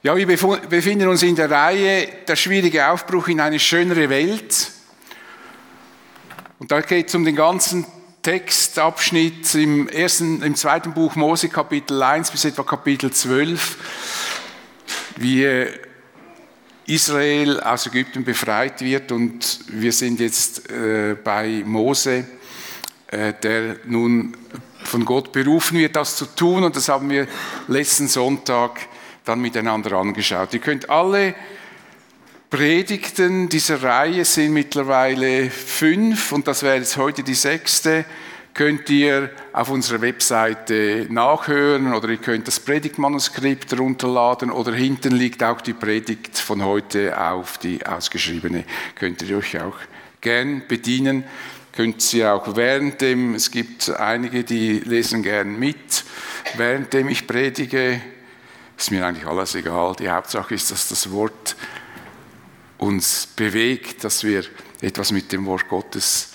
Ja, wir befinden uns in der Reihe Der schwierige Aufbruch in eine schönere Welt. Und da geht es um den ganzen Textabschnitt im, ersten, im zweiten Buch Mose Kapitel 1 bis etwa Kapitel 12, wie Israel aus Ägypten befreit wird und wir sind jetzt äh, bei Mose, äh, der nun von Gott berufen wird, das zu tun und das haben wir letzten Sonntag dann miteinander angeschaut. Ihr könnt alle Predigten dieser Reihe sind mittlerweile fünf und das wäre jetzt heute die sechste. Könnt ihr auf unserer Webseite nachhören oder ihr könnt das Predigtmanuskript runterladen oder hinten liegt auch die Predigt von heute auf, die ausgeschriebene. Könnt ihr euch auch gern bedienen. Könnt sie auch während dem, es gibt einige, die lesen gern mit, währenddem ich predige. Ist mir eigentlich alles egal. Die Hauptsache ist, dass das Wort uns bewegt, dass wir etwas mit dem Wort Gottes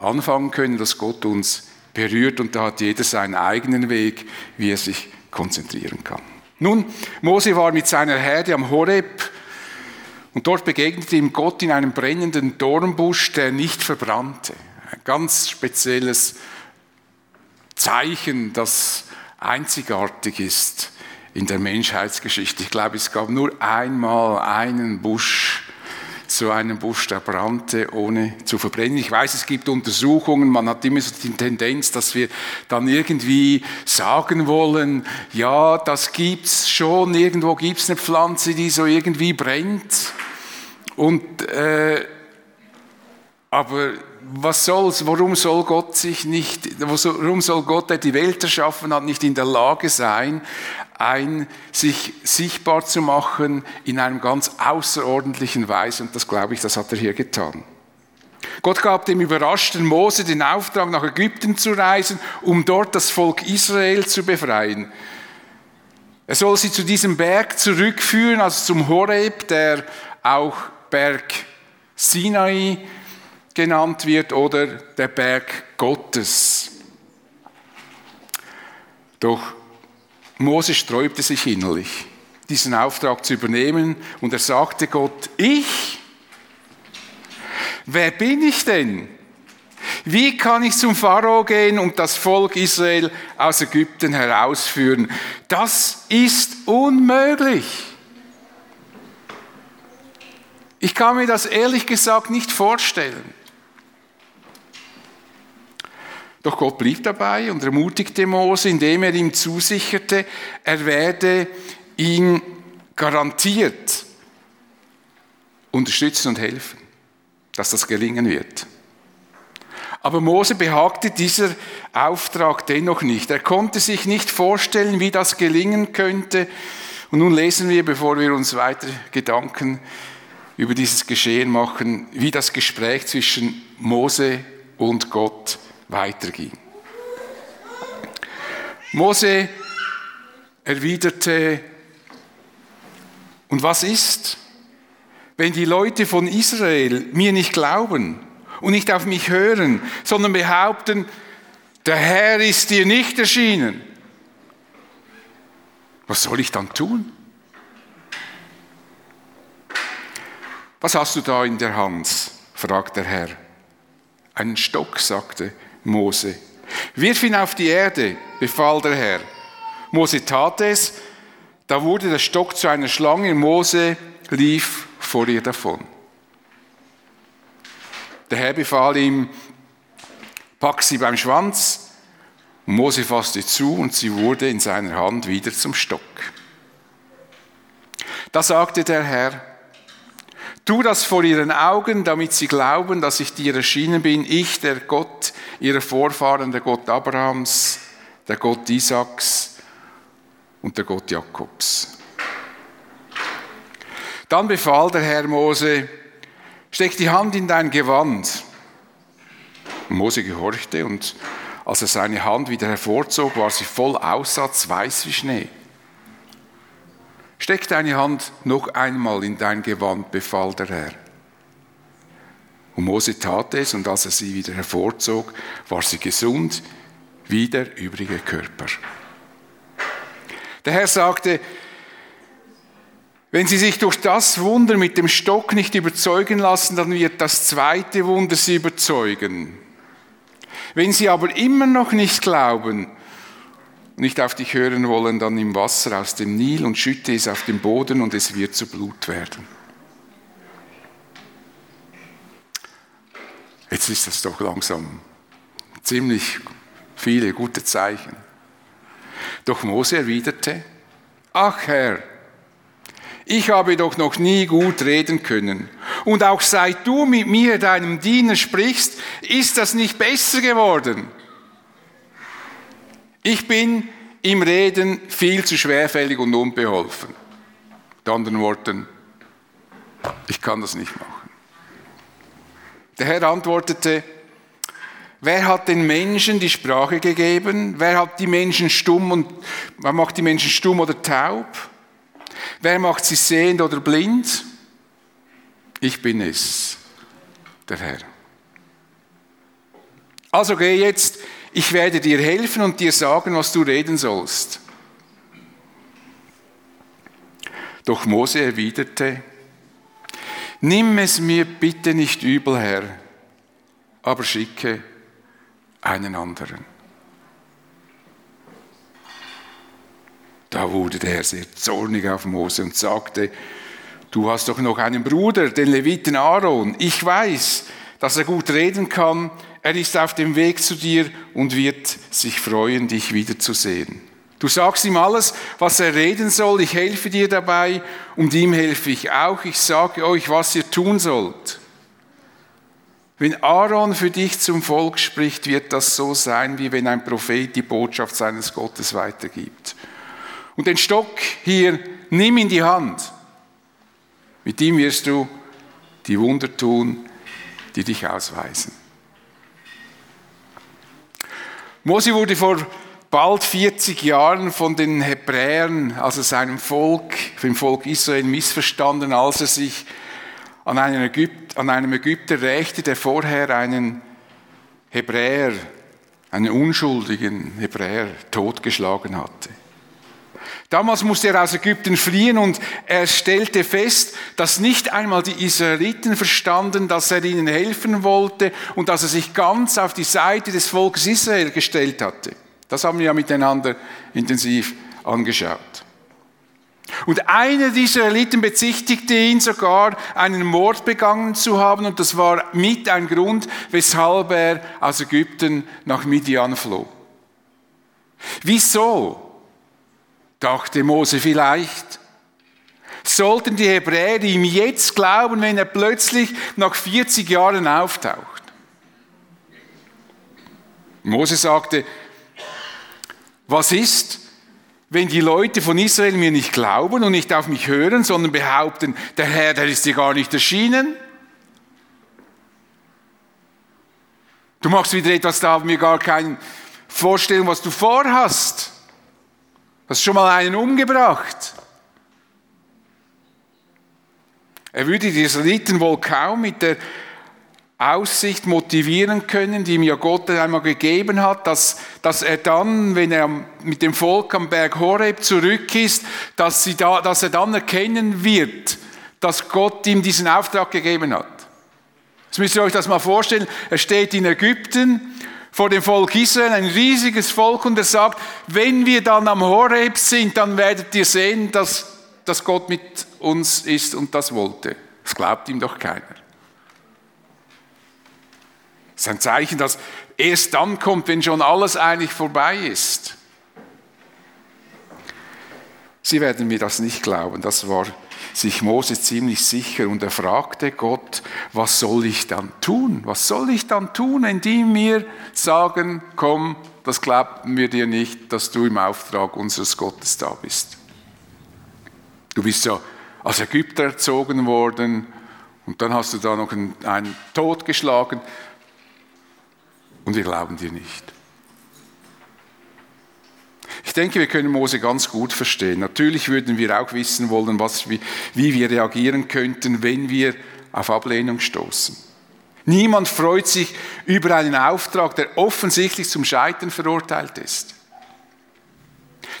anfangen können, dass Gott uns berührt und da hat jeder seinen eigenen Weg, wie er sich konzentrieren kann. Nun, Mose war mit seiner Herde am Horeb und dort begegnete ihm Gott in einem brennenden Dornbusch, der nicht verbrannte. Ein ganz spezielles Zeichen, das einzigartig ist in der Menschheitsgeschichte. Ich glaube, es gab nur einmal einen Busch, so einen Busch, der brannte, ohne zu verbrennen. Ich weiß, es gibt Untersuchungen, man hat immer so die Tendenz, dass wir dann irgendwie sagen wollen, ja, das gibt's schon, irgendwo gibt's eine Pflanze, die so irgendwie brennt. Und, äh, aber was soll's? Warum soll Gott sich nicht, warum soll Gott, der die Welt erschaffen hat, nicht in der Lage sein, ein, sich sichtbar zu machen in einem ganz außerordentlichen Weise? Und das glaube ich, das hat er hier getan. Gott gab dem überraschten Mose den Auftrag, nach Ägypten zu reisen, um dort das Volk Israel zu befreien. Er soll sie zu diesem Berg zurückführen, also zum Horeb, der auch Berg Sinai genannt wird oder der Berg Gottes. Doch Mose sträubte sich innerlich, diesen Auftrag zu übernehmen und er sagte Gott, ich? Wer bin ich denn? Wie kann ich zum Pharao gehen und das Volk Israel aus Ägypten herausführen? Das ist unmöglich. Ich kann mir das ehrlich gesagt nicht vorstellen. Doch Gott blieb dabei und ermutigte Mose, indem er ihm zusicherte, er werde ihn garantiert unterstützen und helfen, dass das gelingen wird. Aber Mose behagte dieser Auftrag dennoch nicht. Er konnte sich nicht vorstellen, wie das gelingen könnte. Und nun lesen wir, bevor wir uns weiter Gedanken über dieses Geschehen machen, wie das Gespräch zwischen Mose und Gott weiterging. Mose erwiderte, und was ist, wenn die Leute von Israel mir nicht glauben und nicht auf mich hören, sondern behaupten, der Herr ist dir nicht erschienen? Was soll ich dann tun? Was hast du da in der Hand? fragt der Herr. Einen Stock, sagte Mose. Wirf ihn auf die Erde, befahl der Herr. Mose tat es, da wurde der Stock zu einer Schlange, Mose lief vor ihr davon. Der Herr befahl ihm, pack sie beim Schwanz. Mose fasste zu und sie wurde in seiner Hand wieder zum Stock. Da sagte der Herr, Tu das vor ihren Augen, damit sie glauben, dass ich dir erschienen bin, ich, der Gott ihrer Vorfahren, der Gott Abrahams, der Gott Isaaks und der Gott Jakobs. Dann befahl der Herr Mose, steck die Hand in dein Gewand. Mose gehorchte und als er seine Hand wieder hervorzog, war sie voll Aussatz, weiß wie Schnee. Steck deine Hand noch einmal in dein Gewand, befahl der Herr. Und Mose tat es, und als er sie wieder hervorzog, war sie gesund wie der übrige Körper. Der Herr sagte, Wenn sie sich durch das Wunder mit dem Stock nicht überzeugen lassen, dann wird das zweite Wunder sie überzeugen. Wenn sie aber immer noch nicht glauben, nicht auf dich hören wollen, dann nimm Wasser aus dem Nil und schütte es auf den Boden und es wird zu Blut werden. Jetzt ist das doch langsam ziemlich viele gute Zeichen. Doch Mose erwiderte, ach Herr, ich habe doch noch nie gut reden können. Und auch seit du mit mir, deinem Diener, sprichst, ist das nicht besser geworden. Ich bin im Reden viel zu schwerfällig und unbeholfen. Mit anderen Worten, ich kann das nicht machen. Der Herr antwortete, wer hat den Menschen die Sprache gegeben? Wer hat die Menschen stumm und, wer macht die Menschen stumm oder taub? Wer macht sie sehend oder blind? Ich bin es, der Herr. Also geh jetzt, ich werde dir helfen und dir sagen, was du reden sollst. Doch Mose erwiderte, nimm es mir bitte nicht übel, Herr, aber schicke einen anderen. Da wurde der Herr sehr zornig auf Mose und sagte, du hast doch noch einen Bruder, den Leviten Aaron. Ich weiß, dass er gut reden kann. Er ist auf dem Weg zu dir und wird sich freuen, dich wiederzusehen. Du sagst ihm alles, was er reden soll. Ich helfe dir dabei und ihm helfe ich auch. Ich sage euch, was ihr tun sollt. Wenn Aaron für dich zum Volk spricht, wird das so sein, wie wenn ein Prophet die Botschaft seines Gottes weitergibt. Und den Stock hier nimm in die Hand. Mit ihm wirst du die Wunder tun, die dich ausweisen. Mose wurde vor bald 40 Jahren von den Hebräern, also seinem Volk, dem Volk Israel, missverstanden, als er sich an einem, Ägypter, an einem Ägypter rächte, der vorher einen Hebräer, einen unschuldigen Hebräer totgeschlagen hatte. Damals musste er aus Ägypten fliehen und er stellte fest, dass nicht einmal die Israeliten verstanden, dass er ihnen helfen wollte und dass er sich ganz auf die Seite des Volkes Israel gestellt hatte. Das haben wir ja miteinander intensiv angeschaut. Und einer dieser Israeliten bezichtigte ihn sogar, einen Mord begangen zu haben und das war mit ein Grund, weshalb er aus Ägypten nach Midian floh. Wieso? Dachte Mose vielleicht. Sollten die Hebräer ihm jetzt glauben, wenn er plötzlich nach 40 Jahren auftaucht? Mose sagte, was ist, wenn die Leute von Israel mir nicht glauben und nicht auf mich hören, sondern behaupten, der Herr, der ist dir gar nicht erschienen? Du machst wieder etwas, da haben wir gar keine Vorstellung, was du vorhast. Hast schon mal einen umgebracht? Er würde die Israeliten wohl kaum mit der Aussicht motivieren können, die ihm ja Gott einmal gegeben hat, dass, dass er dann, wenn er mit dem Volk am Berg Horeb zurück ist, dass, sie da, dass er dann erkennen wird, dass Gott ihm diesen Auftrag gegeben hat. Jetzt müsst ihr euch das mal vorstellen. Er steht in Ägypten vor dem Volk Israel, ein riesiges Volk, und er sagt, wenn wir dann am Horeb sind, dann werdet ihr sehen, dass, dass Gott mit uns ist und das wollte. Das glaubt ihm doch keiner. Das ist ein Zeichen, dass erst dann kommt, wenn schon alles eigentlich vorbei ist. Sie werden mir das nicht glauben, das war sich Mose ziemlich sicher und er fragte Gott, was soll ich dann tun? Was soll ich dann tun, wenn die mir sagen, komm, das glauben wir dir nicht, dass du im Auftrag unseres Gottes da bist. Du bist ja als Ägypter erzogen worden und dann hast du da noch einen, einen Tod geschlagen und wir glauben dir nicht. Ich denke, wir können Mose ganz gut verstehen. Natürlich würden wir auch wissen wollen, was, wie, wie wir reagieren könnten, wenn wir auf Ablehnung stoßen. Niemand freut sich über einen Auftrag, der offensichtlich zum Scheitern verurteilt ist.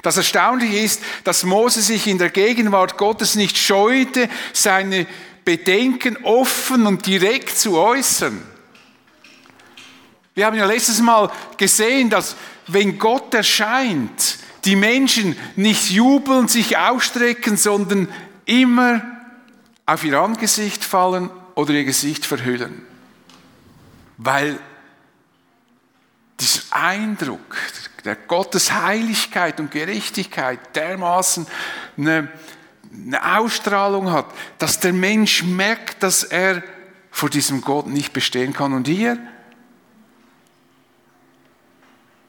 Das Erstaunliche ist, dass Mose sich in der Gegenwart Gottes nicht scheute, seine Bedenken offen und direkt zu äußern. Wir haben ja letztes Mal gesehen, dass wenn Gott erscheint, die Menschen nicht jubeln, sich ausstrecken, sondern immer auf ihr Angesicht fallen oder ihr Gesicht verhüllen. Weil dieser Eindruck der Gottes Heiligkeit und Gerechtigkeit dermaßen eine, eine Ausstrahlung hat, dass der Mensch merkt, dass er vor diesem Gott nicht bestehen kann. Und hier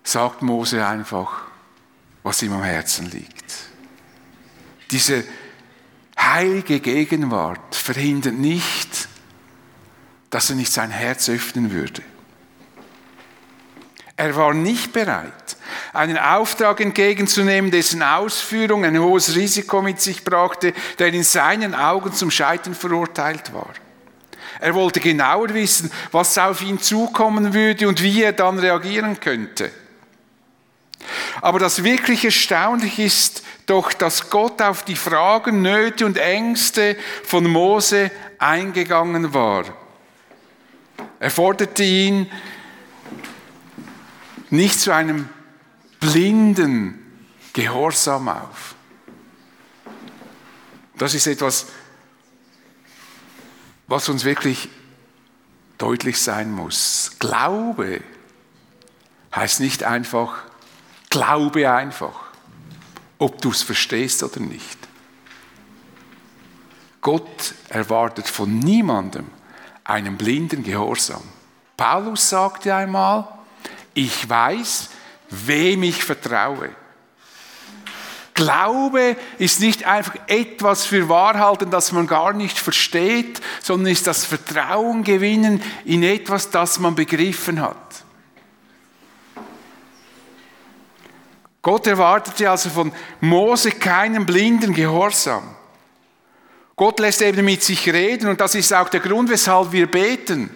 sagt Mose einfach, was ihm am Herzen liegt. Diese heilige Gegenwart verhindert nicht, dass er nicht sein Herz öffnen würde. Er war nicht bereit, einen Auftrag entgegenzunehmen, dessen Ausführung ein hohes Risiko mit sich brachte, der in seinen Augen zum Scheitern verurteilt war. Er wollte genauer wissen, was auf ihn zukommen würde und wie er dann reagieren könnte. Aber das wirklich Erstaunliche ist doch, dass Gott auf die Fragen, Nöte und Ängste von Mose eingegangen war. Er forderte ihn nicht zu einem blinden Gehorsam auf. Das ist etwas, was uns wirklich deutlich sein muss. Glaube heißt nicht einfach Glaube einfach, ob du es verstehst oder nicht. Gott erwartet von niemandem einen blinden Gehorsam. Paulus sagte einmal, ich weiß, wem ich vertraue. Glaube ist nicht einfach etwas für Wahrhalten, das man gar nicht versteht, sondern ist das Vertrauen gewinnen in etwas, das man begriffen hat. Gott erwartete also von Mose keinen blinden Gehorsam. Gott lässt eben mit sich reden und das ist auch der Grund, weshalb wir beten.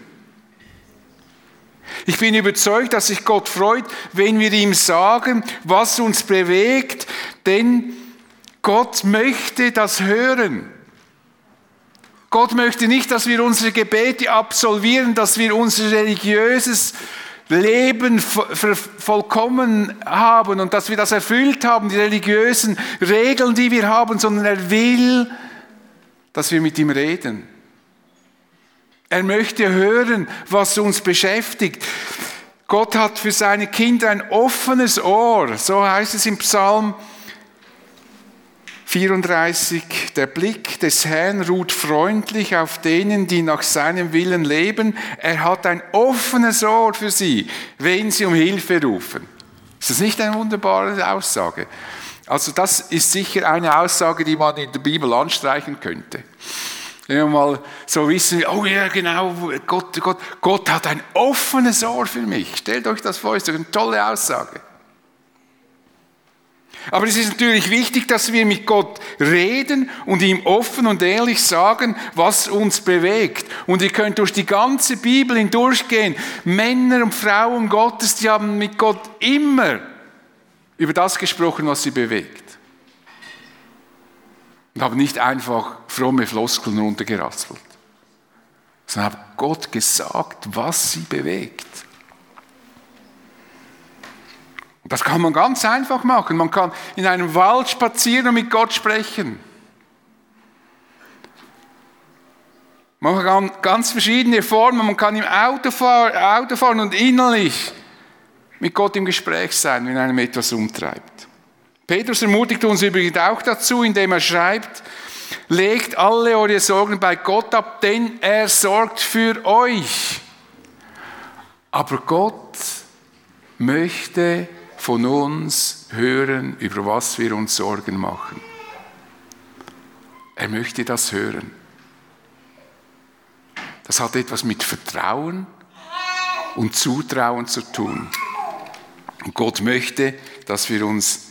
Ich bin überzeugt, dass sich Gott freut, wenn wir ihm sagen, was uns bewegt, denn Gott möchte das hören. Gott möchte nicht, dass wir unsere Gebete absolvieren, dass wir unser religiöses Leben vollkommen haben und dass wir das erfüllt haben, die religiösen Regeln, die wir haben, sondern er will, dass wir mit ihm reden. Er möchte hören, was uns beschäftigt. Gott hat für seine Kinder ein offenes Ohr, so heißt es im Psalm 34. Der Blick des Herrn ruht freundlich auf denen, die nach seinem Willen leben. Er hat ein offenes Ohr für sie, wenn sie um Hilfe rufen. Ist das nicht eine wunderbare Aussage? Also das ist sicher eine Aussage, die man in der Bibel anstreichen könnte. Wenn wir mal so wissen, oh ja genau, Gott, Gott, Gott hat ein offenes Ohr für mich. Stellt euch das vor, ist doch eine tolle Aussage. Aber es ist natürlich wichtig, dass wir mit Gott reden und ihm offen und ehrlich sagen, was uns bewegt. Und ihr könnt durch die ganze Bibel hindurchgehen. Männer und Frauen Gottes, die haben mit Gott immer über das gesprochen, was sie bewegt. Und haben nicht einfach fromme Floskeln runtergeraspelt, sondern haben Gott gesagt, was sie bewegt. Das kann man ganz einfach machen. Man kann in einem Wald spazieren und mit Gott sprechen. Man kann ganz verschiedene Formen. Man kann im Auto fahren, Auto fahren und innerlich mit Gott im Gespräch sein, wenn einem etwas umtreibt. Petrus ermutigt uns übrigens auch dazu, indem er schreibt, legt alle eure Sorgen bei Gott ab, denn er sorgt für euch. Aber Gott möchte von uns hören, über was wir uns Sorgen machen. Er möchte das hören. Das hat etwas mit Vertrauen und Zutrauen zu tun. Und Gott möchte, dass wir uns,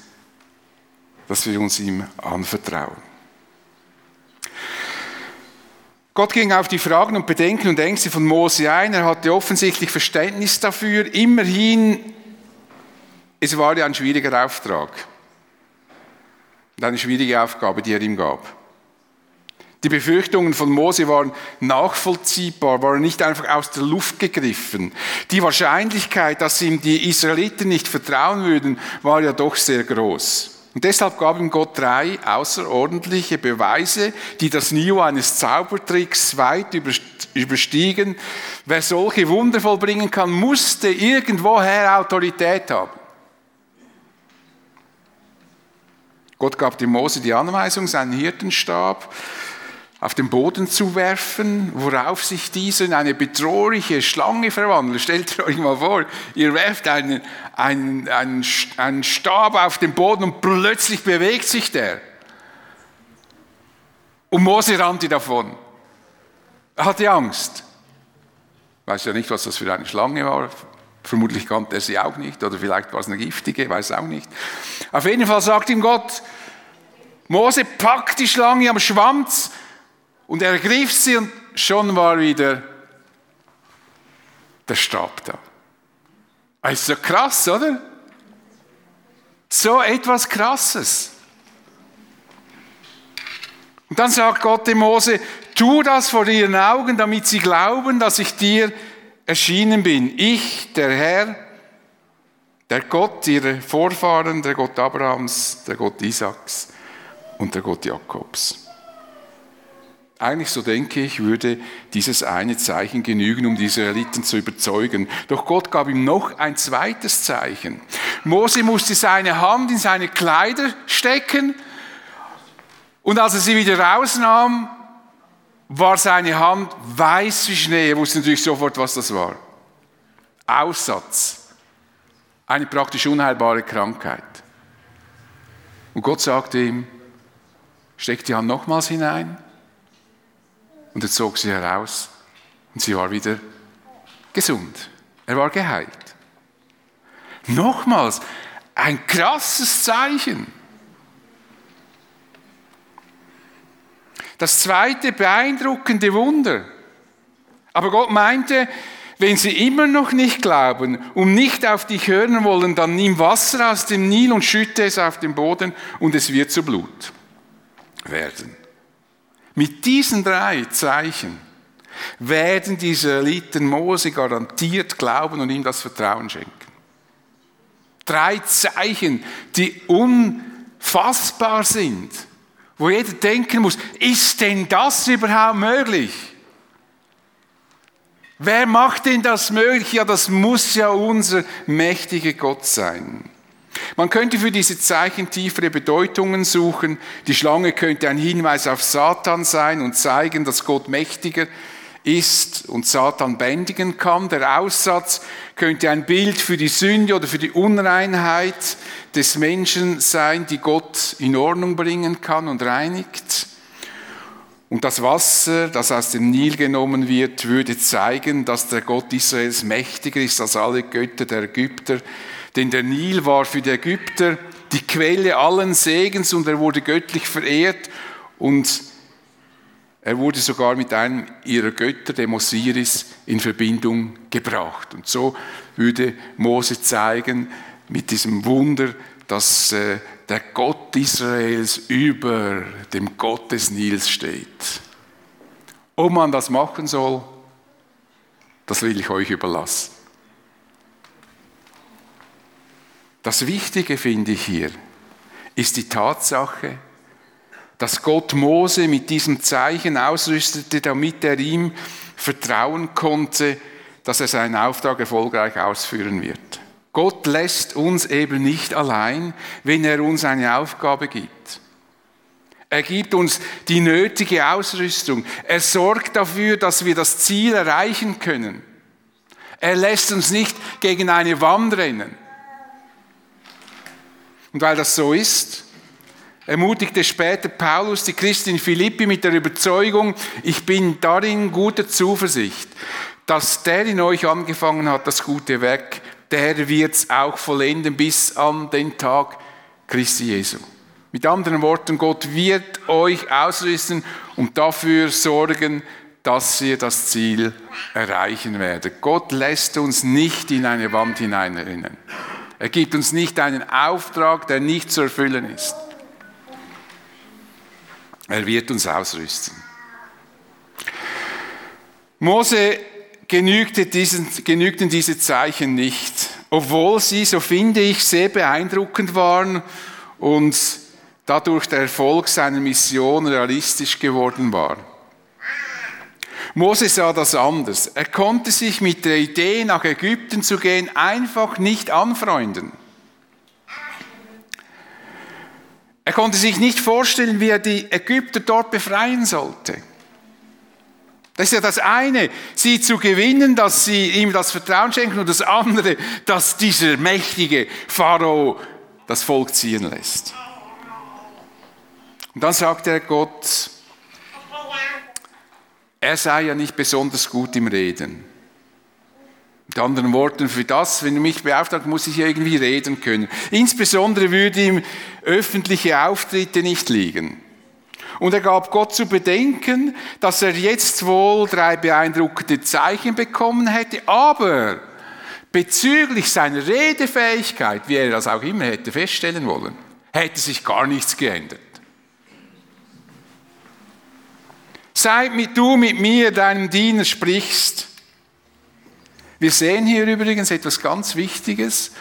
dass wir uns ihm anvertrauen. Gott ging auf die Fragen und Bedenken und Ängste von Mose ein. Er hatte offensichtlich Verständnis dafür. Immerhin es war ja ein schwieriger Auftrag. Und eine schwierige Aufgabe, die er ihm gab. Die Befürchtungen von Mose waren nachvollziehbar, waren nicht einfach aus der Luft gegriffen. Die Wahrscheinlichkeit, dass ihm die Israeliten nicht vertrauen würden, war ja doch sehr groß. Und deshalb gab ihm Gott drei außerordentliche Beweise, die das Niveau eines Zaubertricks weit überstiegen. Wer solche Wunder vollbringen kann, musste irgendwoher Autorität haben. Gott gab dem Mose die Anweisung, seinen Hirtenstab auf den Boden zu werfen, worauf sich dieser in eine bedrohliche Schlange verwandelt. Stellt euch mal vor, ihr werft einen, einen, einen, einen Stab auf den Boden und plötzlich bewegt sich der. Und Mose rannte davon. Er hatte Angst. Weiß ja nicht, was das für eine Schlange war. Vermutlich kannte er sie auch nicht. Oder vielleicht war es eine giftige, weiß auch nicht. Auf jeden Fall sagt ihm Gott, Mose packt die Schlange am Schwanz und er ergriff sie und schon war wieder der Stab da. Das ist so krass, oder? So etwas Krasses. Und dann sagt Gott dem Mose, tu das vor ihren Augen, damit sie glauben, dass ich dir erschienen bin. Ich, der Herr, der Gott ihrer Vorfahren, der Gott Abrahams, der Gott Isaaks und der Gott Jakobs. Eigentlich, so denke ich, würde dieses eine Zeichen genügen, um die Israeliten zu überzeugen. Doch Gott gab ihm noch ein zweites Zeichen. Mose musste seine Hand in seine Kleider stecken und als er sie wieder rausnahm, war seine Hand weiß wie Schnee. Er wusste natürlich sofort, was das war. Aussatz. Eine praktisch unheilbare Krankheit. Und Gott sagte ihm, steck die Hand nochmals hinein und er zog sie heraus und sie war wieder gesund. Er war geheilt. Nochmals, ein krasses Zeichen. Das zweite beeindruckende Wunder. Aber Gott meinte, wenn sie immer noch nicht glauben und nicht auf dich hören wollen, dann nimm Wasser aus dem Nil und schütte es auf den Boden und es wird zu Blut werden. Mit diesen drei Zeichen werden die Israeliten Mose garantiert glauben und ihm das Vertrauen schenken. Drei Zeichen, die unfassbar sind, wo jeder denken muss, ist denn das überhaupt möglich? Wer macht denn das möglich? Ja, das muss ja unser mächtiger Gott sein. Man könnte für diese Zeichen tiefere Bedeutungen suchen. Die Schlange könnte ein Hinweis auf Satan sein und zeigen, dass Gott mächtiger ist und Satan bändigen kann. Der Aussatz könnte ein Bild für die Sünde oder für die Unreinheit des Menschen sein, die Gott in Ordnung bringen kann und reinigt. Und das Wasser, das aus dem Nil genommen wird, würde zeigen, dass der Gott Israels mächtiger ist als alle Götter der Ägypter denn der Nil war für die Ägypter die Quelle allen Segens und er wurde göttlich verehrt und er wurde sogar mit einem ihrer Götter, dem Osiris, in Verbindung gebracht. Und so würde Mose zeigen mit diesem Wunder, dass äh, der Gott Israels über dem Gott des Nils steht. Ob man das machen soll, das will ich euch überlassen. Das Wichtige finde ich hier ist die Tatsache, dass Gott Mose mit diesem Zeichen ausrüstete, damit er ihm vertrauen konnte, dass er seinen Auftrag erfolgreich ausführen wird. Gott lässt uns eben nicht allein, wenn er uns eine Aufgabe gibt. Er gibt uns die nötige Ausrüstung. Er sorgt dafür, dass wir das Ziel erreichen können. Er lässt uns nicht gegen eine Wand rennen. Und weil das so ist, ermutigte später Paulus die Christin Philippi mit der Überzeugung, ich bin darin guter Zuversicht, dass der in euch angefangen hat, das gute Werk, der wird es auch vollenden bis an den Tag Christi Jesu. Mit anderen Worten, Gott wird euch ausrüsten und dafür sorgen, dass ihr das Ziel erreichen werdet. Gott lässt uns nicht in eine Wand hineinrennen. Er gibt uns nicht einen Auftrag, der nicht zu erfüllen ist. Er wird uns ausrüsten. Mose genügte diesen, genügten diese Zeichen nicht, obwohl sie, so finde ich, sehr beeindruckend waren und dadurch der Erfolg seiner Mission realistisch geworden war. Mose sah das anders. Er konnte sich mit der Idee, nach Ägypten zu gehen, einfach nicht anfreunden. Er konnte sich nicht vorstellen, wie er die Ägypter dort befreien sollte. Das ist ja das eine, sie zu gewinnen, dass sie ihm das Vertrauen schenken und das andere, dass dieser mächtige Pharao das Volk ziehen lässt. Und dann sagt er Gott, er sei ja nicht besonders gut im Reden. Mit anderen Worten, für das, wenn du mich beauftragt, muss ich irgendwie reden können. Insbesondere würde ihm öffentliche Auftritte nicht liegen. Und er gab Gott zu bedenken, dass er jetzt wohl drei beeindruckende Zeichen bekommen hätte, aber bezüglich seiner Redefähigkeit, wie er das auch immer hätte feststellen wollen, hätte sich gar nichts geändert. Seit du mit mir, deinem Diener, sprichst. Wir sehen hier übrigens etwas ganz Wichtiges,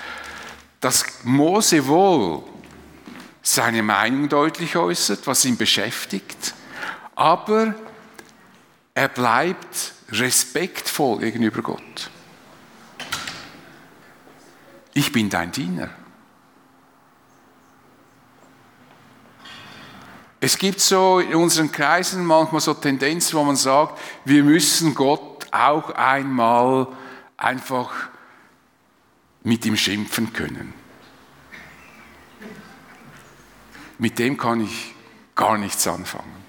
dass Mose wohl seine Meinung deutlich äußert, was ihn beschäftigt, aber er bleibt respektvoll gegenüber Gott. Ich bin dein Diener. Es gibt so in unseren Kreisen manchmal so Tendenzen, wo man sagt, wir müssen Gott auch einmal einfach mit ihm schimpfen können. Mit dem kann ich gar nichts anfangen.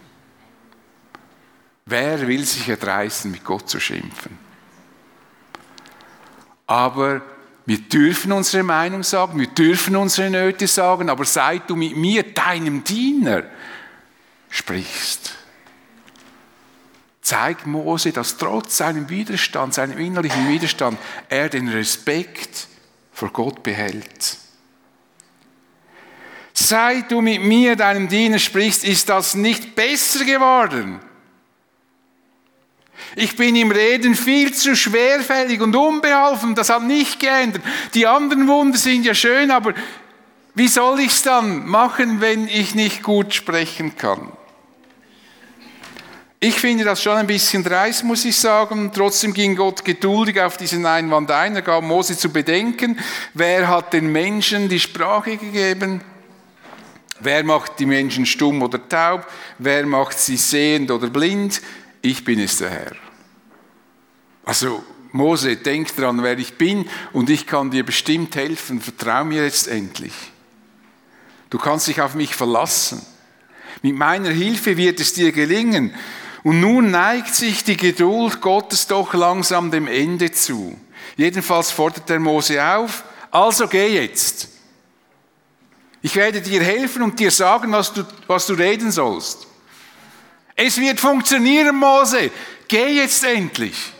Wer will sich erdreisten, mit Gott zu schimpfen? Aber wir dürfen unsere Meinung sagen, wir dürfen unsere Nöte sagen, aber seit du mit mir, deinem Diener, sprichst. Zeigt Mose, dass trotz seinem Widerstand, seinem innerlichen Widerstand, er den Respekt vor Gott behält. Seit du mit mir, deinem Diener, sprichst, ist das nicht besser geworden. Ich bin im Reden viel zu schwerfällig und unbeholfen, das hat nicht geändert. Die anderen Wunder sind ja schön, aber wie soll ich es dann machen, wenn ich nicht gut sprechen kann? Ich finde das schon ein bisschen dreist, muss ich sagen. Trotzdem ging Gott geduldig auf diesen Einwand ein. Er gab Mose zu bedenken, wer hat den Menschen die Sprache gegeben? Wer macht die Menschen stumm oder taub? Wer macht sie sehend oder blind? Ich bin es der Herr. Also Mose, denk dran, wer ich bin und ich kann dir bestimmt helfen. Vertrau mir jetzt endlich. Du kannst dich auf mich verlassen. Mit meiner Hilfe wird es dir gelingen. Und nun neigt sich die Geduld Gottes doch langsam dem Ende zu. Jedenfalls fordert der Mose auf, also geh jetzt. Ich werde dir helfen und dir sagen, was du, was du reden sollst. Es wird funktionieren, Mose. Geh jetzt endlich.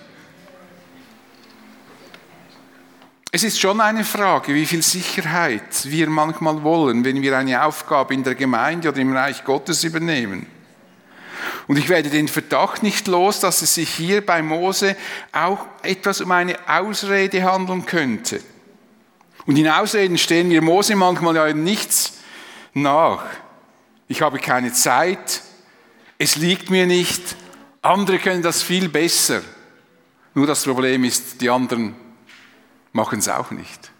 Es ist schon eine Frage, wie viel Sicherheit wir manchmal wollen, wenn wir eine Aufgabe in der Gemeinde oder im Reich Gottes übernehmen. Und ich werde den Verdacht nicht los, dass es sich hier bei Mose auch etwas um eine Ausrede handeln könnte. Und in Ausreden stehen wir Mose manchmal ja nichts nach. Ich habe keine Zeit, es liegt mir nicht, andere können das viel besser. Nur das Problem ist, die anderen machen es auch nicht.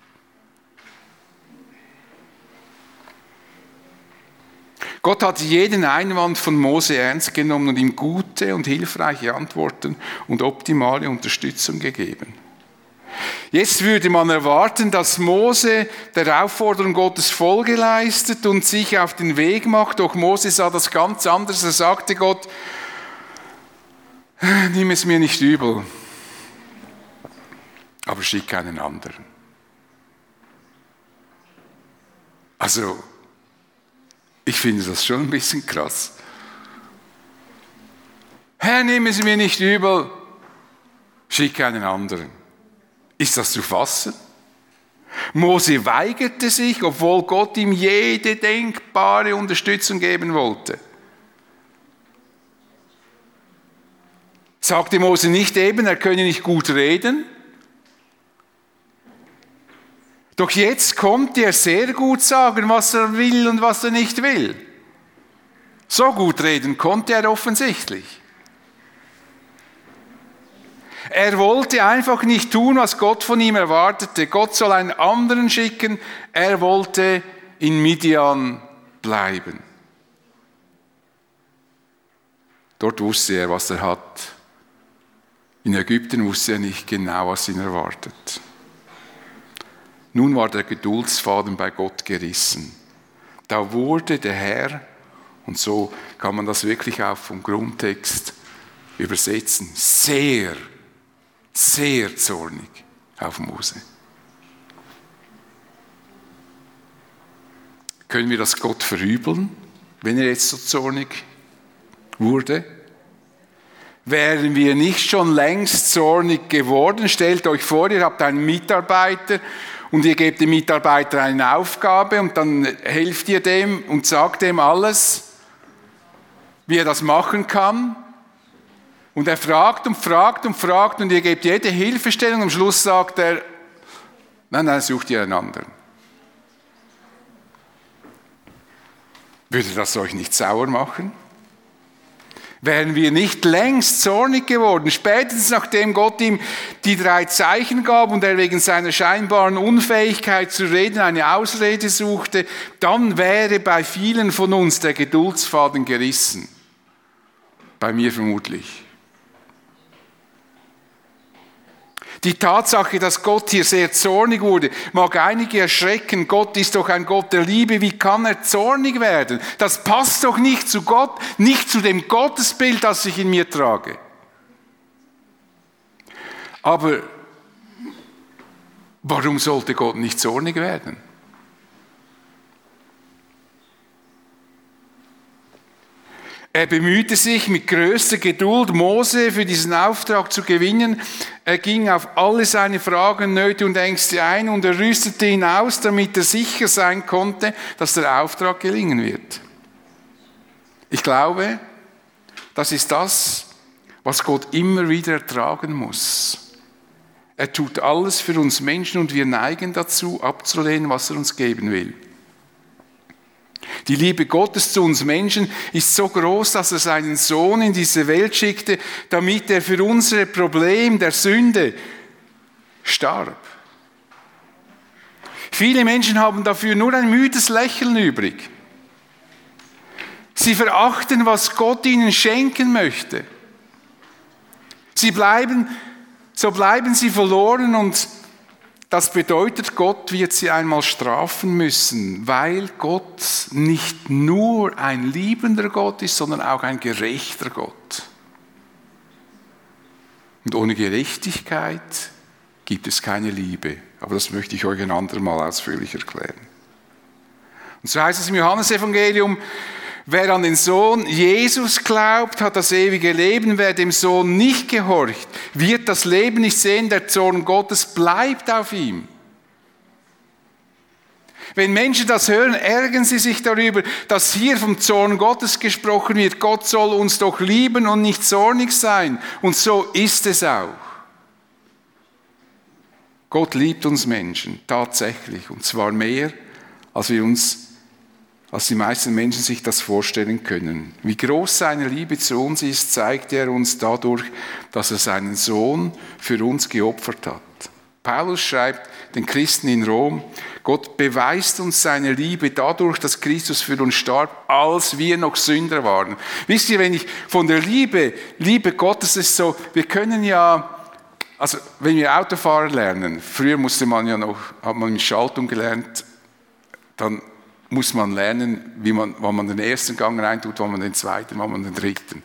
Gott hat jeden Einwand von Mose ernst genommen und ihm gute und hilfreiche Antworten und optimale Unterstützung gegeben. Jetzt würde man erwarten, dass Mose der Aufforderung Gottes Folge leistet und sich auf den Weg macht. Doch Mose sah das ganz anders. Er sagte Gott, nimm es mir nicht übel, aber schick einen anderen. Also ich finde das schon ein bisschen krass. Herr, nehmen Sie mir nicht übel, schicke einen anderen. Ist das zu fassen? Mose weigerte sich, obwohl Gott ihm jede denkbare Unterstützung geben wollte. Sagte Mose nicht eben, er könne nicht gut reden? Doch jetzt konnte er sehr gut sagen, was er will und was er nicht will. So gut reden konnte er offensichtlich. Er wollte einfach nicht tun, was Gott von ihm erwartete. Gott soll einen anderen schicken. Er wollte in Midian bleiben. Dort wusste er, was er hat. In Ägypten wusste er nicht genau, was ihn erwartet. Nun war der Geduldsfaden bei Gott gerissen. Da wurde der Herr, und so kann man das wirklich auch vom Grundtext übersetzen, sehr, sehr zornig auf Mose. Können wir das Gott verübeln, wenn er jetzt so zornig wurde? Wären wir nicht schon längst zornig geworden? Stellt euch vor, ihr habt einen Mitarbeiter und ihr gebt dem Mitarbeiter eine Aufgabe und dann helft ihr dem und sagt dem alles, wie er das machen kann. Und er fragt und fragt und fragt und ihr gebt jede Hilfestellung. Am Schluss sagt er, nein, nein, sucht ihr einen anderen. Würde das euch nicht sauer machen? Wären wir nicht längst zornig geworden, spätestens nachdem Gott ihm die drei Zeichen gab und er wegen seiner scheinbaren Unfähigkeit zu reden eine Ausrede suchte, dann wäre bei vielen von uns der Geduldsfaden gerissen. Bei mir vermutlich. Die Tatsache, dass Gott hier sehr zornig wurde, mag einige erschrecken. Gott ist doch ein Gott der Liebe. Wie kann er zornig werden? Das passt doch nicht zu Gott, nicht zu dem Gottesbild, das ich in mir trage. Aber warum sollte Gott nicht zornig werden? Er bemühte sich mit größter Geduld, Mose für diesen Auftrag zu gewinnen. Er ging auf alle seine Fragen, Nöte und Ängste ein und er rüstete ihn aus, damit er sicher sein konnte, dass der Auftrag gelingen wird. Ich glaube, das ist das, was Gott immer wieder ertragen muss. Er tut alles für uns Menschen und wir neigen dazu, abzulehnen, was er uns geben will. Die Liebe Gottes zu uns Menschen ist so groß, dass er seinen Sohn in diese Welt schickte, damit er für unser Problem der Sünde starb. Viele Menschen haben dafür nur ein müdes Lächeln übrig. Sie verachten, was Gott ihnen schenken möchte. Sie bleiben, so bleiben sie verloren und das bedeutet, Gott wird sie einmal strafen müssen, weil Gott nicht nur ein liebender Gott ist, sondern auch ein gerechter Gott. Und ohne Gerechtigkeit gibt es keine Liebe. Aber das möchte ich euch ein andermal ausführlich erklären. Und so heißt es im Johannesevangelium, Wer an den Sohn Jesus glaubt, hat das ewige Leben. Wer dem Sohn nicht gehorcht, wird das Leben nicht sehen. Der Zorn Gottes bleibt auf ihm. Wenn Menschen das hören, ärgern sie sich darüber, dass hier vom Zorn Gottes gesprochen wird. Gott soll uns doch lieben und nicht zornig sein. Und so ist es auch. Gott liebt uns Menschen tatsächlich und zwar mehr, als wir uns als die meisten Menschen sich das vorstellen können. Wie groß seine Liebe zu uns ist, zeigt er uns dadurch, dass er seinen Sohn für uns geopfert hat. Paulus schreibt den Christen in Rom, Gott beweist uns seine Liebe dadurch, dass Christus für uns starb, als wir noch Sünder waren. Wisst ihr, wenn ich von der Liebe, Liebe Gottes ist so, wir können ja also wenn wir Autofahrer lernen, früher musste man ja noch, hat man mit Schaltung gelernt, dann muss man lernen, wie man, wann man den ersten Gang reintut, wann man den zweiten, wann man den dritten.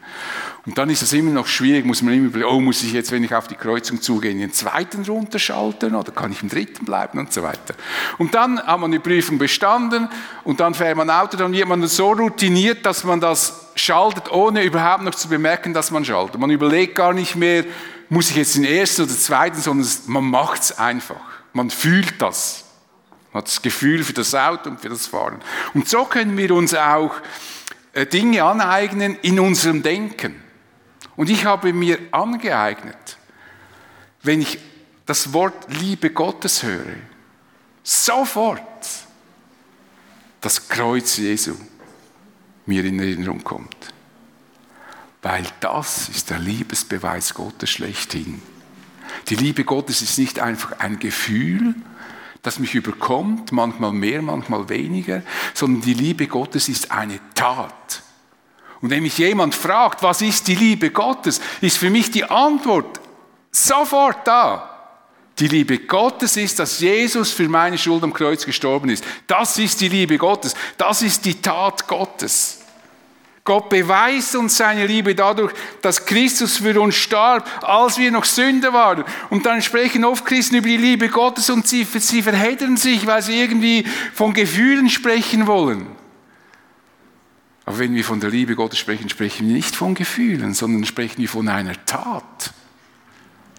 Und dann ist es immer noch schwierig, muss man immer überlegen, oh, muss ich jetzt, wenn ich auf die Kreuzung zugehe, den zweiten runterschalten oder kann ich im dritten bleiben und so weiter. Und dann hat man die Prüfung bestanden und dann fährt man Auto, dann wird man so routiniert, dass man das schaltet, ohne überhaupt noch zu bemerken, dass man schaltet. Man überlegt gar nicht mehr, muss ich jetzt den ersten oder zweiten, sondern man macht es einfach. Man fühlt das. Hat das Gefühl für das Auto und für das Fahren. Und so können wir uns auch äh, Dinge aneignen in unserem Denken. Und ich habe mir angeeignet, wenn ich das Wort Liebe Gottes höre, sofort das Kreuz Jesu mir in Erinnerung kommt. Weil das ist der Liebesbeweis Gottes schlechthin. Die Liebe Gottes ist nicht einfach ein Gefühl, das mich überkommt, manchmal mehr, manchmal weniger, sondern die Liebe Gottes ist eine Tat. Und wenn mich jemand fragt, was ist die Liebe Gottes, ist für mich die Antwort sofort da. Die Liebe Gottes ist, dass Jesus für meine Schuld am Kreuz gestorben ist. Das ist die Liebe Gottes. Das ist die Tat Gottes. Gott beweist uns seine Liebe dadurch, dass Christus für uns starb, als wir noch Sünder waren. Und dann sprechen oft Christen über die Liebe Gottes und sie, sie verheddern sich, weil sie irgendwie von Gefühlen sprechen wollen. Aber wenn wir von der Liebe Gottes sprechen, sprechen wir nicht von Gefühlen, sondern sprechen wir von einer Tat.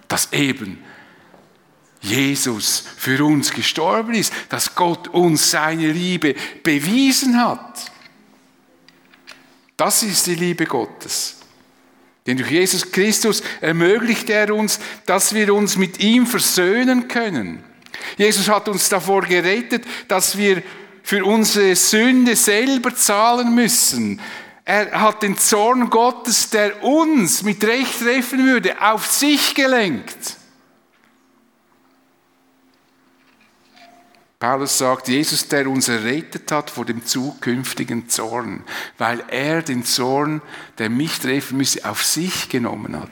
Dass eben Jesus für uns gestorben ist, dass Gott uns seine Liebe bewiesen hat. Das ist die Liebe Gottes. Denn durch Jesus Christus ermöglicht er uns, dass wir uns mit ihm versöhnen können. Jesus hat uns davor gerettet, dass wir für unsere Sünde selber zahlen müssen. Er hat den Zorn Gottes, der uns mit Recht treffen würde, auf sich gelenkt. Paulus sagt, Jesus, der uns errettet hat vor dem zukünftigen Zorn, weil er den Zorn, der mich treffen müsse, auf sich genommen hat.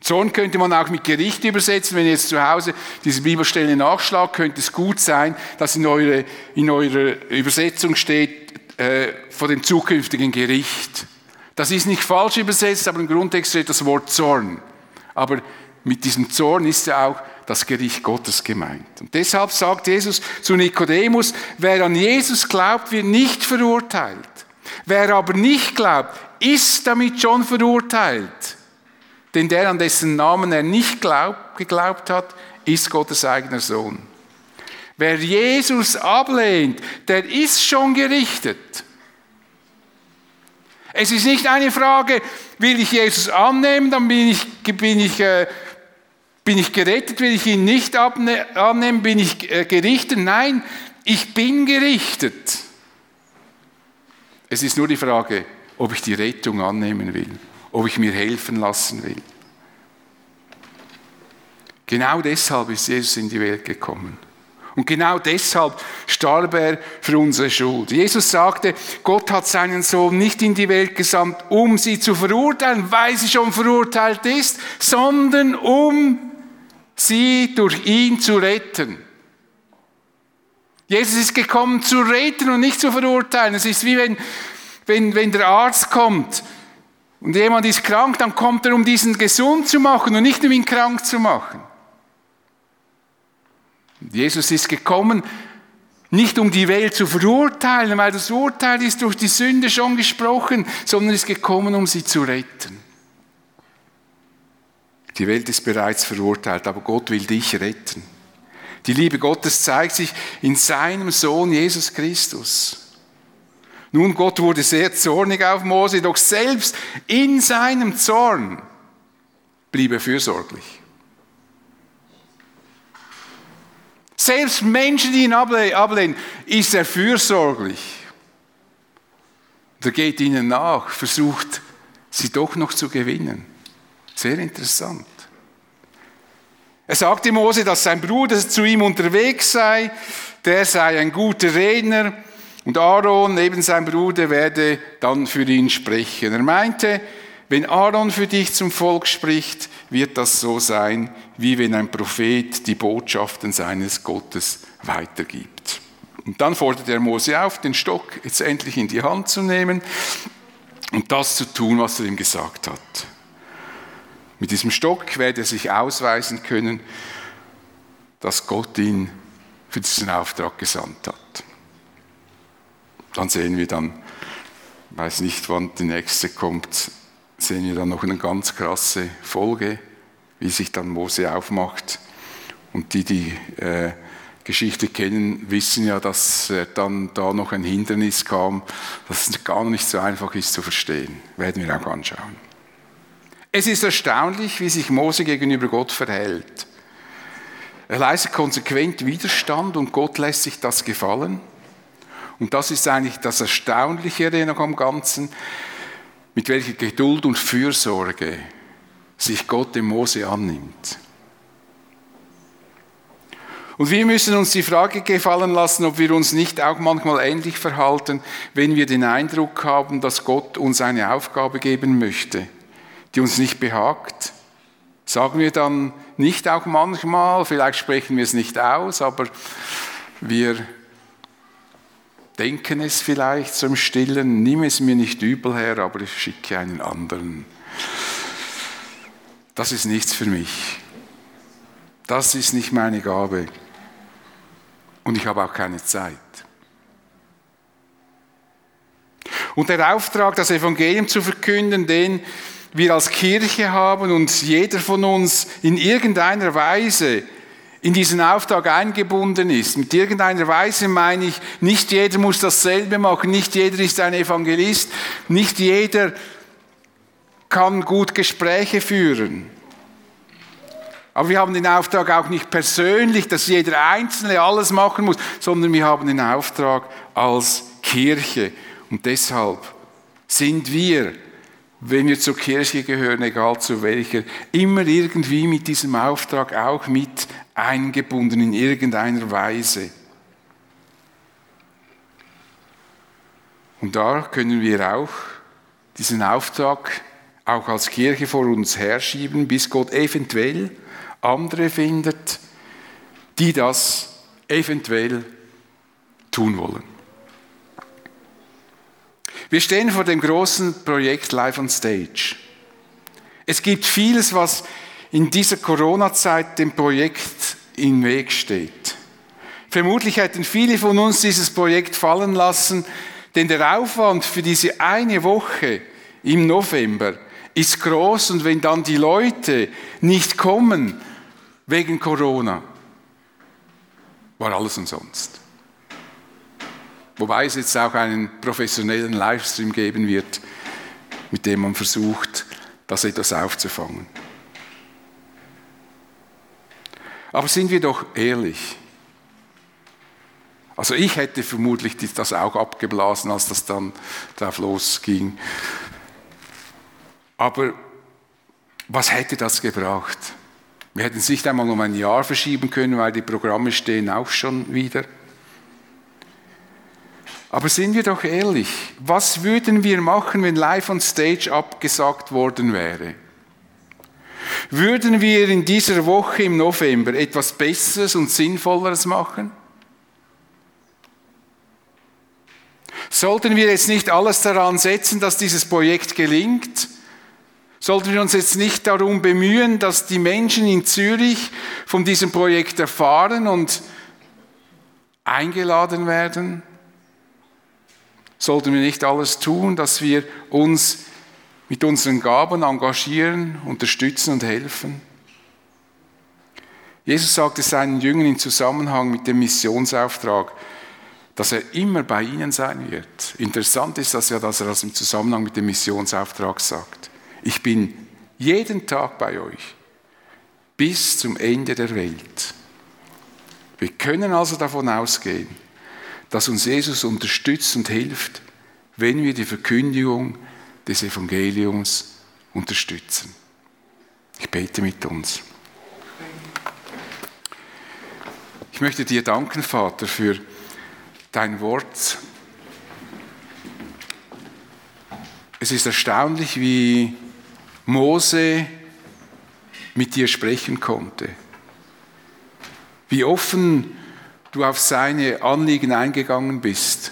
Zorn könnte man auch mit Gericht übersetzen. Wenn ihr jetzt zu Hause diese Bibelstelle nachschlagt, könnte es gut sein, dass in, eure, in eurer Übersetzung steht, äh, vor dem zukünftigen Gericht. Das ist nicht falsch übersetzt, aber im Grundtext steht das Wort Zorn. Aber mit diesem Zorn ist ja auch das Gericht Gottes gemeint. Und deshalb sagt Jesus zu Nikodemus, wer an Jesus glaubt, wird nicht verurteilt. Wer aber nicht glaubt, ist damit schon verurteilt. Denn der, an dessen Namen er nicht glaub, geglaubt hat, ist Gottes eigener Sohn. Wer Jesus ablehnt, der ist schon gerichtet. Es ist nicht eine Frage, will ich Jesus annehmen, dann bin ich, bin ich äh, bin ich gerettet, will ich ihn nicht annehmen, bin ich äh, gerichtet? Nein, ich bin gerichtet. Es ist nur die Frage, ob ich die Rettung annehmen will, ob ich mir helfen lassen will. Genau deshalb ist Jesus in die Welt gekommen. Und genau deshalb starb er für unsere Schuld. Jesus sagte, Gott hat seinen Sohn nicht in die Welt gesandt, um sie zu verurteilen, weil sie schon verurteilt ist, sondern um sie durch ihn zu retten. Jesus ist gekommen zu retten und nicht zu verurteilen. Es ist wie wenn, wenn, wenn der Arzt kommt und jemand ist krank, dann kommt er, um diesen gesund zu machen und nicht um ihn krank zu machen. Jesus ist gekommen, nicht um die Welt zu verurteilen, weil das Urteil ist durch die Sünde schon gesprochen, sondern ist gekommen, um sie zu retten. Die Welt ist bereits verurteilt, aber Gott will dich retten. Die Liebe Gottes zeigt sich in seinem Sohn Jesus Christus. Nun, Gott wurde sehr zornig auf Mose, doch selbst in seinem Zorn blieb er fürsorglich. Selbst Menschen, die ihn ablehnen, ist er fürsorglich. Er geht ihnen nach, versucht, sie doch noch zu gewinnen. Sehr interessant. Er sagte Mose, dass sein Bruder zu ihm unterwegs sei, der sei ein guter Redner und Aaron, neben seinem Bruder, werde dann für ihn sprechen. Er meinte, wenn Aaron für dich zum Volk spricht, wird das so sein, wie wenn ein Prophet die Botschaften seines Gottes weitergibt. Und dann fordert er Mose auf, den Stock jetzt endlich in die Hand zu nehmen und das zu tun, was er ihm gesagt hat. Mit diesem Stock werde er sich ausweisen können, dass Gott ihn für diesen Auftrag gesandt hat. Dann sehen wir dann, weiß nicht, wann die nächste kommt, sehen wir dann noch eine ganz krasse Folge, wie sich dann Mose aufmacht. Und die, die äh, Geschichte kennen, wissen ja, dass äh, dann da noch ein Hindernis kam, das gar nicht so einfach ist zu verstehen. Werden wir auch anschauen. Es ist erstaunlich, wie sich Mose gegenüber Gott verhält. Er leistet konsequent Widerstand und Gott lässt sich das gefallen. Und das ist eigentlich das Erstaunliche noch am Ganzen, mit welcher Geduld und Fürsorge sich Gott dem Mose annimmt. Und wir müssen uns die Frage gefallen lassen, ob wir uns nicht auch manchmal ähnlich verhalten, wenn wir den Eindruck haben, dass Gott uns eine Aufgabe geben möchte, die uns nicht behagt. Sagen wir dann nicht auch manchmal, vielleicht sprechen wir es nicht aus, aber wir denken es vielleicht im Stillen, nimm es mir nicht übel her, aber ich schicke einen anderen. Das ist nichts für mich. Das ist nicht meine Gabe. Und ich habe auch keine Zeit. Und der Auftrag, das Evangelium zu verkünden, den wir als Kirche haben und jeder von uns in irgendeiner Weise in diesen Auftrag eingebunden ist. Mit irgendeiner Weise meine ich, nicht jeder muss dasselbe machen, nicht jeder ist ein Evangelist, nicht jeder kann gut Gespräche führen. Aber wir haben den Auftrag auch nicht persönlich, dass jeder Einzelne alles machen muss, sondern wir haben den Auftrag als Kirche. Und deshalb sind wir, wenn wir zur Kirche gehören, egal zu welcher, immer irgendwie mit diesem Auftrag auch mit eingebunden in irgendeiner Weise. Und da können wir auch diesen Auftrag auch als Kirche vor uns herschieben, bis Gott eventuell andere findet, die das eventuell tun wollen. Wir stehen vor dem großen Projekt Live on Stage. Es gibt vieles, was in dieser Corona-Zeit dem Projekt im Weg steht. Vermutlich hätten viele von uns dieses Projekt fallen lassen, denn der Aufwand für diese eine Woche im November ist groß und wenn dann die Leute nicht kommen, wegen Corona war alles umsonst. Wobei es jetzt auch einen professionellen Livestream geben wird, mit dem man versucht, das etwas aufzufangen. Aber sind wir doch ehrlich. Also ich hätte vermutlich das auch abgeblasen, als das dann drauf losging. Aber was hätte das gebracht? Wir hätten es nicht einmal um ein Jahr verschieben können, weil die Programme stehen auch schon wieder. Aber sind wir doch ehrlich, was würden wir machen, wenn Live on Stage abgesagt worden wäre? Würden wir in dieser Woche im November etwas Besseres und Sinnvolleres machen? Sollten wir jetzt nicht alles daran setzen, dass dieses Projekt gelingt? Sollten wir uns jetzt nicht darum bemühen, dass die Menschen in Zürich von diesem Projekt erfahren und eingeladen werden? Sollten wir nicht alles tun, dass wir uns mit unseren Gaben engagieren, unterstützen und helfen? Jesus sagte seinen Jüngern im Zusammenhang mit dem Missionsauftrag, dass er immer bei ihnen sein wird. Interessant ist das ja, dass er das im Zusammenhang mit dem Missionsauftrag sagt. Ich bin jeden Tag bei euch bis zum Ende der Welt. Wir können also davon ausgehen, dass uns Jesus unterstützt und hilft, wenn wir die Verkündigung des Evangeliums unterstützen. Ich bete mit uns. Ich möchte dir danken, Vater, für dein Wort. Es ist erstaunlich, wie Mose mit dir sprechen konnte. Wie offen du auf seine Anliegen eingegangen bist.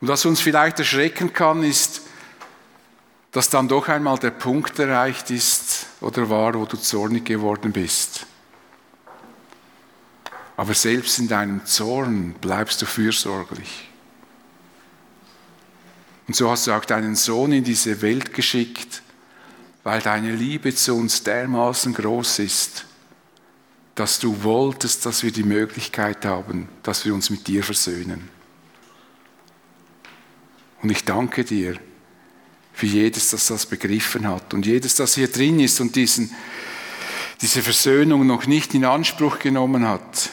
Und was uns vielleicht erschrecken kann, ist, dass dann doch einmal der Punkt erreicht ist oder war, wo du zornig geworden bist. Aber selbst in deinem Zorn bleibst du fürsorglich. Und so hast du auch deinen Sohn in diese Welt geschickt, weil deine Liebe zu uns dermaßen groß ist, dass du wolltest, dass wir die Möglichkeit haben, dass wir uns mit dir versöhnen. Und ich danke dir für jedes, das das begriffen hat und jedes, das hier drin ist und diesen, diese Versöhnung noch nicht in Anspruch genommen hat,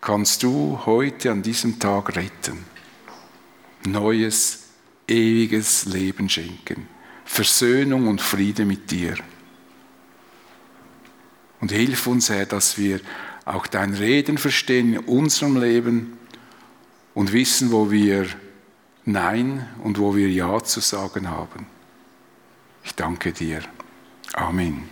kannst du heute an diesem Tag retten. Neues, ewiges Leben schenken. Versöhnung und Friede mit dir. Und hilf uns, Herr, dass wir auch dein Reden verstehen in unserem Leben und wissen, wo wir Nein und wo wir Ja zu sagen haben. Ich danke dir. Amen.